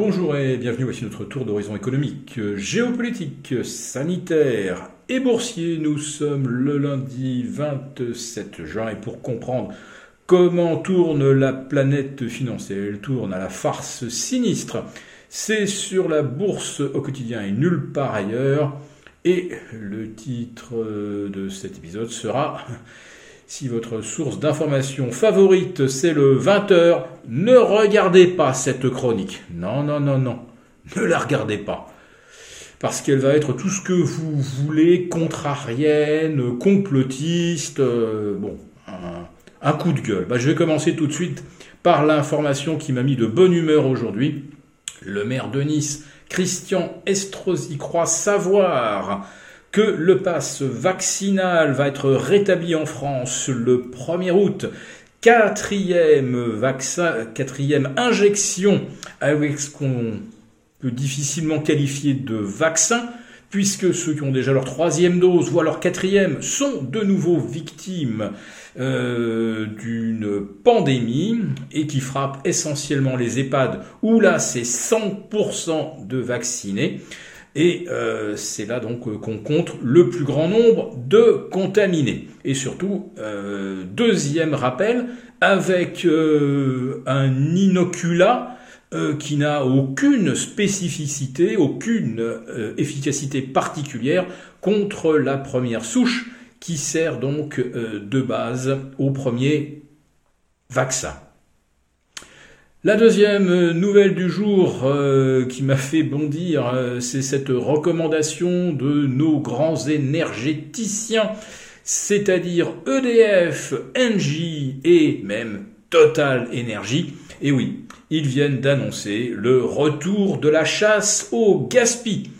Bonjour et bienvenue, voici notre tour d'horizon économique, géopolitique, sanitaire et boursier. Nous sommes le lundi 27 juin et pour comprendre comment tourne la planète financière, elle tourne à la farce sinistre, c'est sur la bourse au quotidien et nulle part ailleurs. Et le titre de cet épisode sera si votre source d'information favorite c'est le 20h, ne regardez pas cette chronique. Non, non, non, non. Ne la regardez pas. Parce qu'elle va être tout ce que vous voulez, contrarienne, complotiste, euh, bon, un, coup de gueule. Bah, je vais commencer tout de suite par l'information qui m'a mis de bonne humeur aujourd'hui. Le maire de Nice, Christian Estrosi, croit savoir que le pass vaccinal va être rétabli en France le 1er août. Quatrième vaccin, quatrième injection avec ce qu'on peut difficilement qualifier de vaccin, puisque ceux qui ont déjà leur troisième dose, voire leur quatrième, sont de nouveau victimes euh, d'une pandémie et qui frappe essentiellement les EHPAD, où là c'est 100% de vaccinés. Et euh, c'est là donc euh, qu'on compte le plus grand nombre de contaminés. Et surtout, euh, deuxième rappel, avec un inoculat qui n'a aucune spécificité, aucune efficacité particulière contre la première souche qui sert donc de base au premier vaccin. La deuxième euh, nouvelle du jour euh, qui m'a fait bondir, euh, c'est cette recommandation de nos grands énergéticiens, c'est-à-dire EDF, Engie et même Total Energy. Et oui, ils viennent d'annoncer le retour de la chasse au gaspille.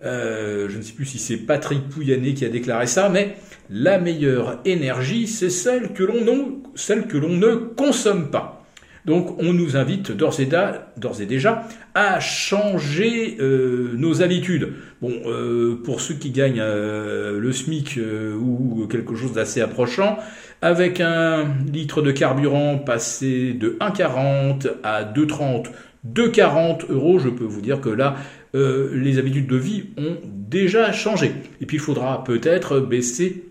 je ne sais plus si c'est Patrick Pouyanné qui a déclaré ça, mais la meilleure énergie, c'est celle que l'on ne consomme pas. Donc on nous invite d'ores et, déjà à changer euh, nos habitudes. Bon, euh, pour ceux qui gagnent euh, le SMIC ou quelque chose d'assez approchant, avec un litre de carburant passé de 1,40 à 2,30, 2,40 euros, je peux vous dire que là, les habitudes de vie ont déjà changé. Et puis il faudra peut-être baisser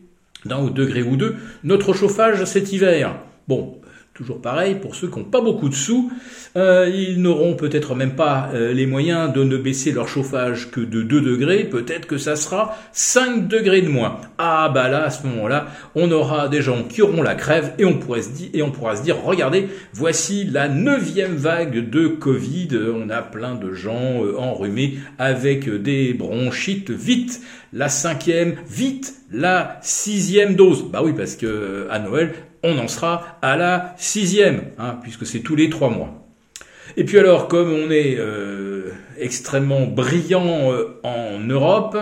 d'un degré ou deux notre chauffage cet hiver. Bon, Toujours pareil, pour ceux qui n'ont pas beaucoup de sous, euh, ils n'auront peut-être même pas euh, les moyens de ne baisser leur chauffage que de 2 degrés, peut-être que ça sera 5 degrés de moins. Ah bah là, à ce moment-là, on aura des gens qui auront la crève et on, pourrait se dire, et on pourra se dire, regardez, voici la neuvième vague de Covid, on a plein de gens euh, enrhumés avec des bronchites, vite la cinquième, vite la sixième dose. Bah oui, parce que à Noël, on en sera à la sixième, hein, puisque c'est tous les trois mois. Et puis alors, comme on est euh, extrêmement brillant euh, en Europe,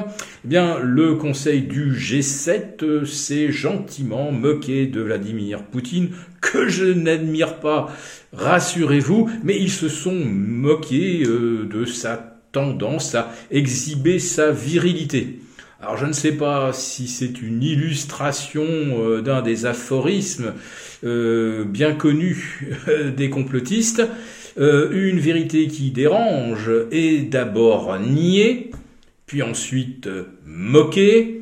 eh bien le Conseil du G7 euh, s'est gentiment moqué de Vladimir Poutine, que je n'admire pas, rassurez-vous, mais ils se sont moqués de sa tendance à exhiber sa virilité. Alors je ne sais pas si c'est une illustration euh, d'un des aphorismes euh, bien connus des complotistes. Euh, une vérité qui dérange est d'abord niée, puis ensuite moquée,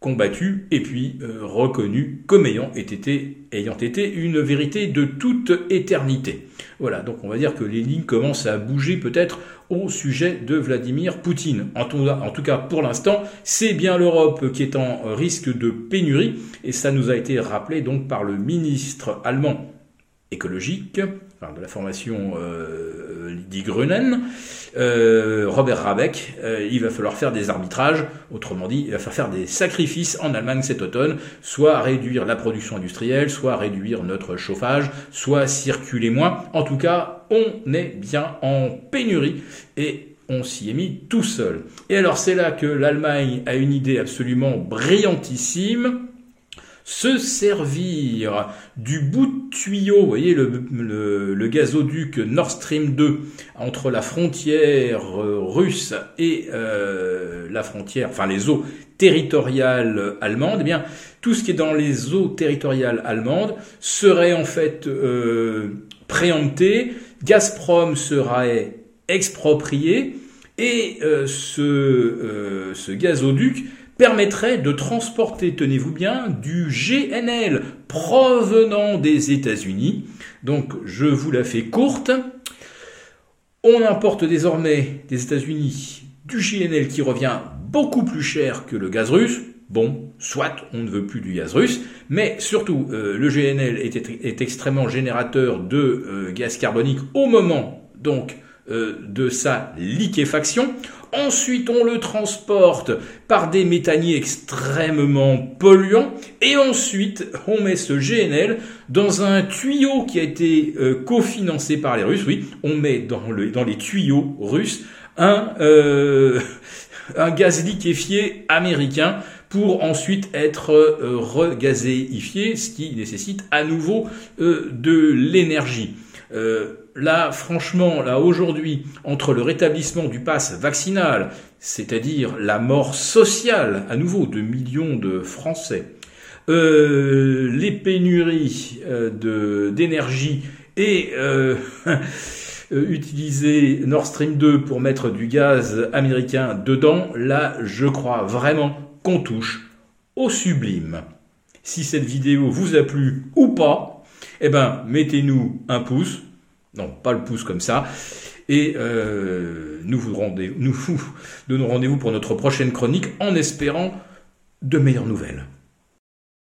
combattu et puis euh, reconnu comme ayant été, ayant été une vérité de toute éternité. Voilà, donc on va dire que les lignes commencent à bouger peut-être au sujet de Vladimir Poutine. En tout, cas, pour l'instant, c'est bien l'Europe qui est en risque de pénurie, et ça nous a été rappelé donc par le ministre allemand écologique, de la formation euh, Die Grünen, euh, Robert Rabeck, euh, il va falloir faire des arbitrages, autrement dit, il va falloir faire des sacrifices en Allemagne cet automne, soit réduire la production industrielle, soit réduire notre chauffage, soit circuler moins. En tout cas, on est bien en pénurie et on s'y est mis tout seul. Et alors c'est là que l'Allemagne a une idée absolument brillantissime se servir du bout de tuyau, vous voyez le, gazoduc Nord Stream 2 entre la frontière euh, russe et euh, la frontière, enfin les eaux territoriales allemandes, eh bien tout ce qui est dans les eaux territoriales allemandes serait en fait euh, préempté. Gazprom serait exproprié et ce, ce gazoduc permettrait de transporter, tenez-vous bien, du GNL provenant des États-Unis. Donc je vous la fais courte. On importe désormais des États-Unis du GNL qui revient beaucoup plus cher que le gaz russe. Bon, soit on ne veut plus du gaz russe, mais surtout euh, le GNL est, extrêmement générateur de euh, gaz carbonique au moment donc euh, de sa liquéfaction. Ensuite, on le transporte par des méthaniers extrêmement polluants. Et ensuite, on met ce GNL dans un tuyau qui a été euh, cofinancé par les Russes. Oui, on met dans, le, dans les tuyaux russes un, euh, un gaz liquéfié américain pour ensuite être euh, regazéifié, ce qui nécessite à nouveau de l'énergie. Euh, là, franchement, là aujourd'hui, entre le rétablissement du pass vaccinal, c'est-à-dire la mort sociale à nouveau de millions de Français, euh, les pénuries euh, d'énergie et utiliser Nord Stream 2 pour mettre du gaz américain dedans, là, je crois vraiment qu'on touche au sublime. Si cette vidéo vous a plu ou pas, eh ben, mettez-nous un pouce. Non, pas le pouce comme ça. Et euh, nous vous, rendez, nous vous donnons rendez-vous pour notre prochaine chronique en espérant de meilleures nouvelles.